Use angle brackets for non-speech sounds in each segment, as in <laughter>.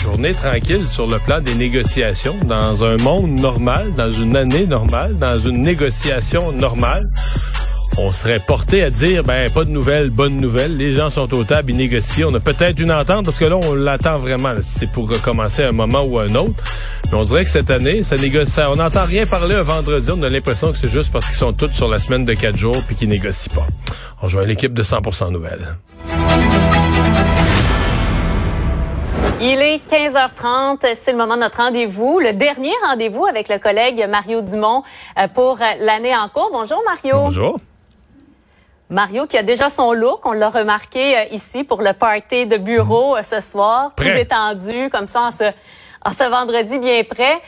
journée tranquille sur le plan des négociations dans un monde normal, dans une année normale, dans une négociation normale. On serait porté à dire, ben, pas de nouvelles, bonnes nouvelles. Les gens sont au table, ils négocient. On a peut-être une entente parce que là, on l'attend vraiment. C'est pour recommencer un moment ou un autre. Mais on dirait que cette année, ça négocie. On n'entend rien parler un vendredi. On a l'impression que c'est juste parce qu'ils sont tous sur la semaine de quatre jours puis qu'ils négocient pas. On à l'équipe de 100% nouvelles. Il est 15h30, c'est le moment de notre rendez-vous, le dernier rendez-vous avec le collègue Mario Dumont euh, pour euh, l'année en cours. Bonjour Mario. Bonjour. Mario qui a déjà son look, on l'a remarqué euh, ici pour le party de bureau ce soir, Prêt. tout détendu comme ça en ce, en ce vendredi bien prêt.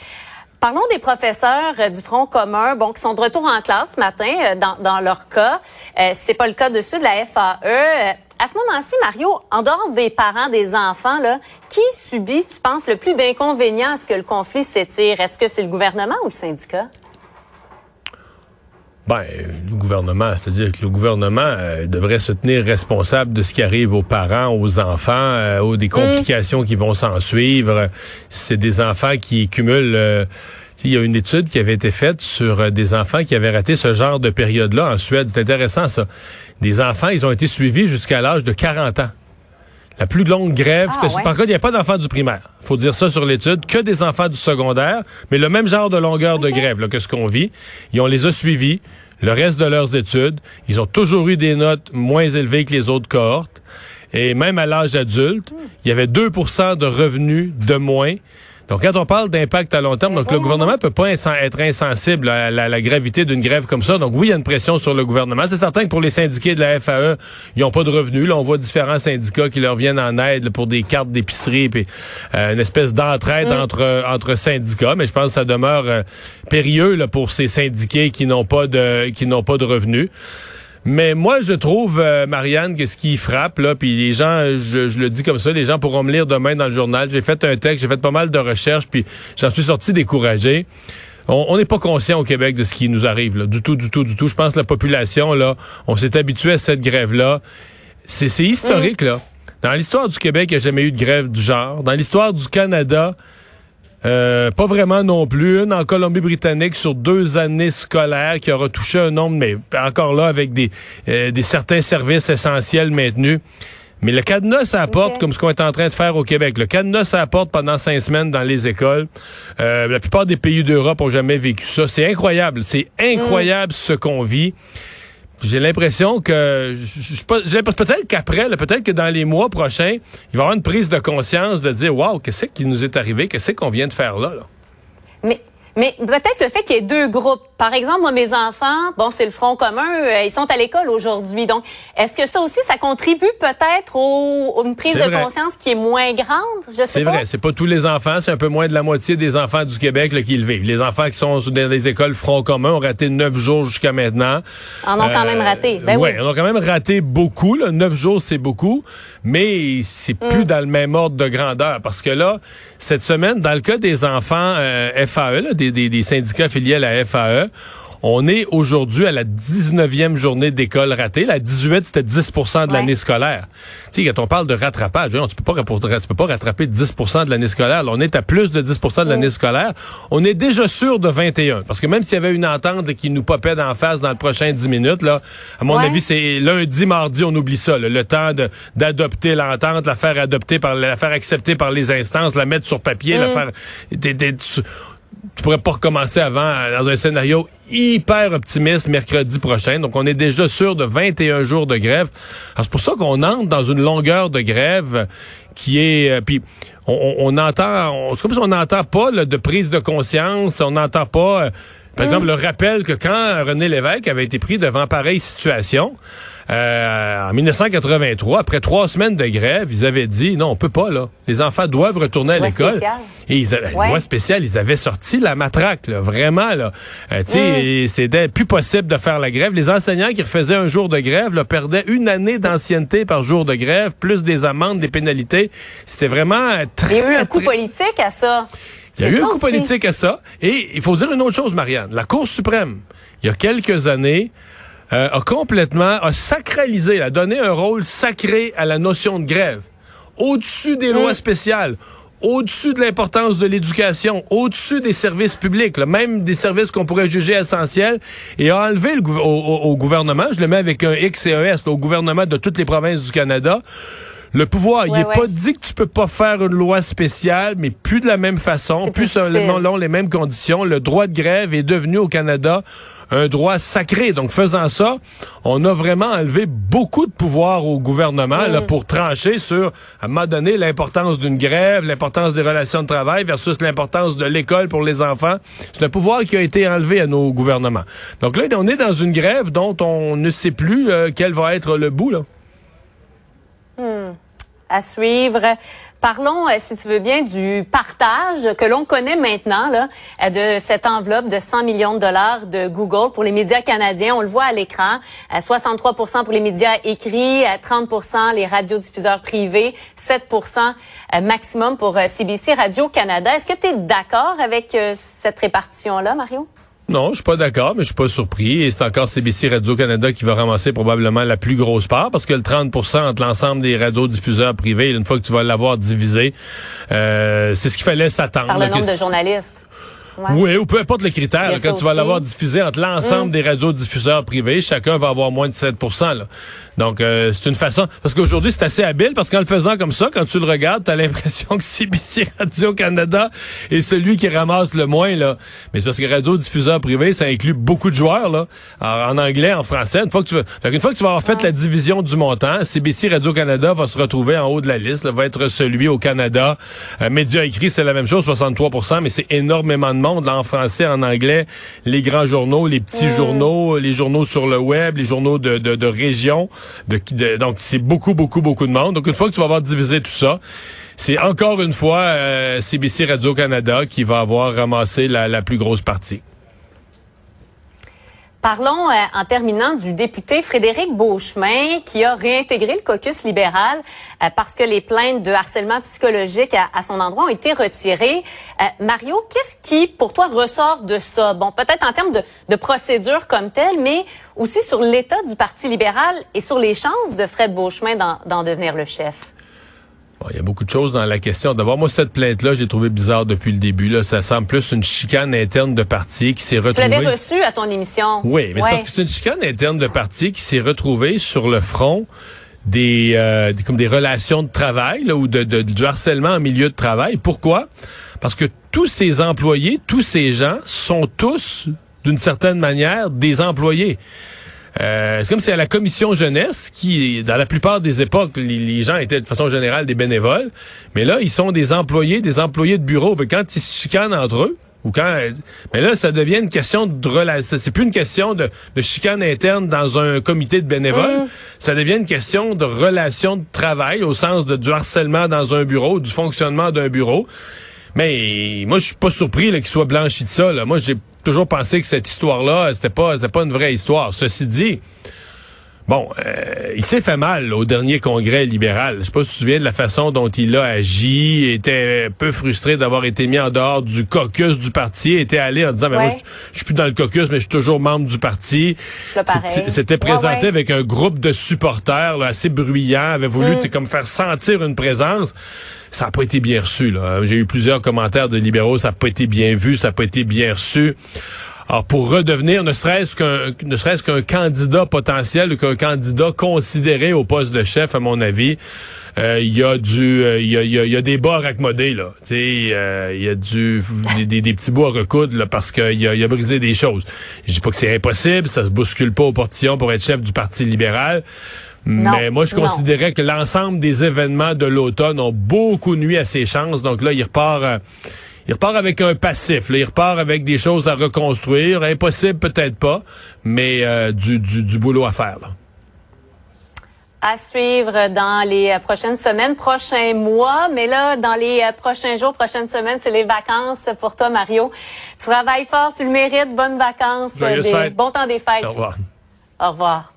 Parlons des professeurs euh, du Front commun, bon, qui sont de retour en classe ce matin, euh, dans, dans leur cas. Euh, c'est pas le cas de ceux de la FAE. À ce moment-ci, Mario, en dehors des parents, des enfants, là, qui subit, tu penses, le plus d'inconvénients à ce que le conflit s'étire? Est-ce que c'est le gouvernement ou le syndicat? Ben, le gouvernement, c'est-à-dire que le gouvernement euh, devrait se tenir responsable de ce qui arrive aux parents, aux enfants, euh, aux des complications qui vont s'en suivre. C'est des enfants qui cumulent. euh, il y a une étude qui avait été faite sur euh, des enfants qui avaient raté ce genre de période-là en Suède. C'est intéressant ça. Des enfants, ils ont été suivis jusqu'à l'âge de 40 ans. La plus longue grève, Ah, c'était ouais. par contre, il n'y a pas d'enfants du primaire. faut dire ça sur l'étude, que des enfants du secondaire, mais le même genre de longueur de grève là, que ce qu'on vit. Et on les a suivis le reste de leurs études. Ils ont toujours eu des notes moins élevées que les autres cohortes. Et même à l'âge adulte, il y avait 2% de revenus de moins. Donc, quand on parle d'impact à long terme, donc le gouvernement peut pas être insensible à la, la gravité d'une grève comme ça. Donc, oui, il y a une pression sur le gouvernement. C'est certain que pour les syndiqués de la FAE, ils n'ont pas de revenus. Là, on voit différents syndicats qui leur viennent en aide là, pour des cartes d'épicerie, puis euh, une espèce d'entraide entre entre syndicats. Mais je pense que ça demeure euh, périlleux là, pour ces syndiqués qui n'ont pas de qui n'ont pas de revenus. Mais moi, je trouve, euh, Marianne, que ce qui frappe, là, puis les gens, je, je le dis comme ça, les gens pourront me lire demain dans le journal. J'ai fait un texte, j'ai fait pas mal de recherches, puis j'en suis sorti découragé. On n'est pas conscient au Québec de ce qui nous arrive, là, du tout, du tout, du tout. Je pense que la population, là, on s'est habitué à cette grève-là. C'est c'est historique, là. Dans l'histoire du Québec, il n'y a jamais eu de grève du genre. Dans l'histoire du Canada, euh, pas vraiment non plus. Une en Colombie-Britannique sur deux années scolaires qui aura touché un nombre, mais encore là avec des, euh, des certains services essentiels maintenus. Mais le cadenas, ça apporte, Ok. comme ce qu'on est en train de faire au Québec. Le cadenas, ça apporte pendant cinq semaines dans les écoles. Euh, la plupart des pays d'Europe ont jamais vécu ça. C'est incroyable. C'est incroyable ce qu'on vit. J'ai l'impression que peut-être qu'après, peut-être que dans les mois prochains, il va y avoir une prise de conscience de dire waouh, qu'est-ce qui nous est arrivé, qu'est-ce qu'on vient de faire là. là? Mais peut-être le fait qu'il y ait deux groupes. Par exemple, moi, mes enfants, bon, c'est le Front commun, euh, ils sont à l'école aujourd'hui. Donc, est-ce que ça aussi, ça contribue peut-être à une prise de vrai. conscience qui est moins grande? Je sais C'est vrai, c'est pas tous les enfants, c'est un peu moins de la moitié des enfants du Québec là, qui le vivent. Les enfants qui sont dans les écoles Front commun ont raté neuf jours jusqu'à maintenant. En ont quand même raté. Ben ouais, oui. on a quand même raté beaucoup. Là. Neuf jours, c'est beaucoup, mais c'est Mm. plus dans le même ordre de grandeur. Parce que là, cette semaine, dans le cas des enfants euh, FAE, là, des, des, des syndicats affiliés à la FAE, on est aujourd'hui à la 19e journée d'école ratée. La 18, c'était 10% de l'année Ouais. scolaire. Tu sais, quand on parle de rattrapage, tu peux pas, tu peux pas rattraper 10% de l'année scolaire. Là, on est à plus de 10% de l'année scolaire. On est déjà sûr de 21. Parce que même s'il y avait une entente qui nous popait d'en face dans le prochain 10 minutes, là, à mon Ouais. avis, c'est lundi, mardi, on oublie ça. là. le temps d'adopter l'entente, la faire adopter par, la faire accepter par les instances, la mettre sur papier, la faire, tu pourrais pas recommencer avant euh, dans un scénario hyper optimiste mercredi prochain. Donc, on est déjà sûr de 21 jours de grève. Alors, c'est pour ça qu'on entre dans une longueur de grève qui est... euh, puis, on, on- on entend... C'est comme si on n'entend pas là, de prise de conscience, on n'entend pas... euh, Par exemple, le rappel que quand René Lévesque avait été pris devant pareille situation, euh, en 1983, après trois semaines de grève, ils avaient dit non, on peut pas là. Les enfants doivent retourner à l'école. Et ils avaient, loi spéciale, ils avaient sorti la matraque, là, vraiment là. Euh, tu sais, c'était plus possible de faire la grève. Les enseignants qui refaisaient un jour de grève là, perdaient une année d'ancienneté par jour de grève, plus des amendes, des pénalités. C'était vraiment très. Il y a eu un coup politique à ça. Il y a eu un coup politique à ça. Et il faut dire une autre chose, Marianne. La Cour suprême, il y a quelques années, euh, a complètement, a sacralisé, a donné un rôle sacré à la notion de grève. Au-dessus des lois mm. spéciales, au-dessus de l'importance de l'éducation, au-dessus des services publics, même des services qu'on pourrait juger essentiels, et a enlevé le, au, gouvernement, je le mets avec un X et un S, au gouvernement de toutes les provinces du Canada, le pouvoir. il n'est pas dit que tu peux pas faire une loi spéciale, mais plus de la même façon, plus selon les mêmes conditions. Le droit de grève est devenu au Canada un droit sacré. Donc, faisant ça, on a vraiment enlevé beaucoup de pouvoir au gouvernement là, mm. pour trancher sur, à un moment donné, l'importance d'une grève, l'importance des relations de travail versus l'importance de l'école pour les enfants. C'est un pouvoir qui a été enlevé à nos gouvernements. Donc là, on est dans une grève dont on ne sait plus euh, quel va être le bout. Là. Hmm. À suivre. Parlons, euh, si tu veux bien, du partage que l'on connaît maintenant là, euh, de cette enveloppe de 100 millions de dollars de Google pour les médias canadiens. On le voit à l'écran. 63% euh, pour les médias écrits, 30% les radiodiffuseurs privés, 7% maximum pour CBC Radio-Canada. Est-ce que tu es d'accord avec cette répartition-là, Mario? Non, je suis pas d'accord, mais je suis pas surpris. Et c'est encore CBC Radio-Canada qui va ramasser probablement la plus grosse part, parce que le 30% entre l'ensemble des radiodiffuseurs privés, une fois que tu vas l'avoir divisé, euh, c'est ce qu'il fallait s'attendre. Par le nombre de journalistes. Oui, ou peu importe le critère. Quand tu vas l'avoir diffusé entre l'ensemble mm. des radiodiffuseurs privés, chacun va avoir moins de 7% là. Donc, euh, c'est une façon... Parce qu'aujourd'hui, c'est assez habile, parce qu'en le faisant comme ça, quand tu le regardes, tu as l'impression <laughs> que CBC Radio-Canada est celui qui ramasse le moins. là. Mais c'est parce que radiodiffuseur privé, ça inclut beaucoup de joueurs. là. en anglais, en français. Une fois que tu vas, une fois que tu vas avoir fait la division du montant, CBC Radio-Canada va se retrouver en haut de la liste. va être celui au Canada. Euh, Média écrit, c'est la même chose, 63% mais c'est énormément de monde, là, en français, en anglais, les grands journaux, les petits journaux, les journaux sur le web, les journaux de, de, de région. De, donc, c'est beaucoup, beaucoup, beaucoup de monde. Donc, une fois que tu vas avoir divisé tout ça, c'est encore une fois euh, CBC Radio-Canada qui va avoir ramassé la, la plus grosse partie. Parlons euh, en terminant du député Frédéric Beauchemin qui a réintégré le caucus libéral euh, parce que les plaintes de harcèlement psychologique à, son endroit ont été retirées. Euh, Mario, qu'est-ce qui, pour toi, ressort de ça? Bon, peut-être en termes de, de procédure comme telle, mais aussi sur l'état du Parti libéral et sur les chances de Fred Beauchemin d'en devenir le chef il y a beaucoup de choses dans la question. D'abord, moi, cette plainte-là, j'ai trouvé bizarre depuis le début. Là. Ça semble plus une chicane interne de parti qui s'est retrouvée... Tu l'avais reçu à ton émission. Oui, mais c'est parce que c'est une chicane interne de parti qui s'est retrouvée sur le front des, euh, comme des relations de travail ou de, de, du harcèlement en milieu de travail. Pourquoi? Parce que tous ces employés, tous ces gens sont tous, d'une certaine manière, des employés. Euh, c'est comme si à la commission jeunesse, qui, dans la plupart des époques, les, gens étaient de façon générale des bénévoles, mais là, ils sont des employés, des employés de bureau. quand ils se chicanent entre eux, ou quand, mais là, ça devient une question de relation. C'est plus une question de, de, chicane interne dans un comité de bénévoles. Mm. Ça devient une question de relation de travail au sens de du harcèlement dans un bureau, du fonctionnement d'un bureau. Mais moi, je suis pas surpris qu'il soit blanchi de ça. Là. Moi, j'ai toujours pensé que cette histoire-là, c'était pas, c'était pas une vraie histoire. Ceci dit, Bon, euh, il s'est fait mal au dernier congrès libéral. Je sais pas si tu te souviens de la façon dont il a agi, était un peu frustré d'avoir été mis en dehors du caucus du parti, était allé en disant, mais moi, je, suis plus dans le caucus, mais je suis toujours membre du parti. C'était présenté avec un groupe de supporters assez bruyant, avait voulu, mm. comme faire sentir une présence ça n'a pas été bien reçu. J'ai eu plusieurs commentaires de libéraux, ça n'a pas été bien vu, ça n'a pas été bien reçu. Alors pour redevenir ne serait-ce qu'un ne serait-ce qu'un candidat potentiel ou qu'un candidat considéré au poste de chef, à mon avis, euh, il y a du euh, il y, a, y, a, des bas raccommodés là. Tu sais euh, il y a du des, des, petits bouts à recoudre là parce qu'il a, il a brisé des choses. Je dis pas que c'est impossible ça se bouscule pas au portillon pour être chef du parti libéral mais moi, je considérais que l'ensemble des événements de l'automne ont beaucoup nuit à ses chances. Donc là, il repart, il repart avec un passif. Là. Il repart avec des choses à reconstruire. Impossible, peut-être pas, mais euh, du, du, du, boulot à faire. Là. À suivre dans les prochaines semaines, prochains mois, mais là, dans les prochains jours, prochaines semaines, c'est les vacances pour toi, Mario. Tu travailles fort, tu le mérites. Bonnes vacances, des, bon temps des fêtes. Au revoir. Au revoir.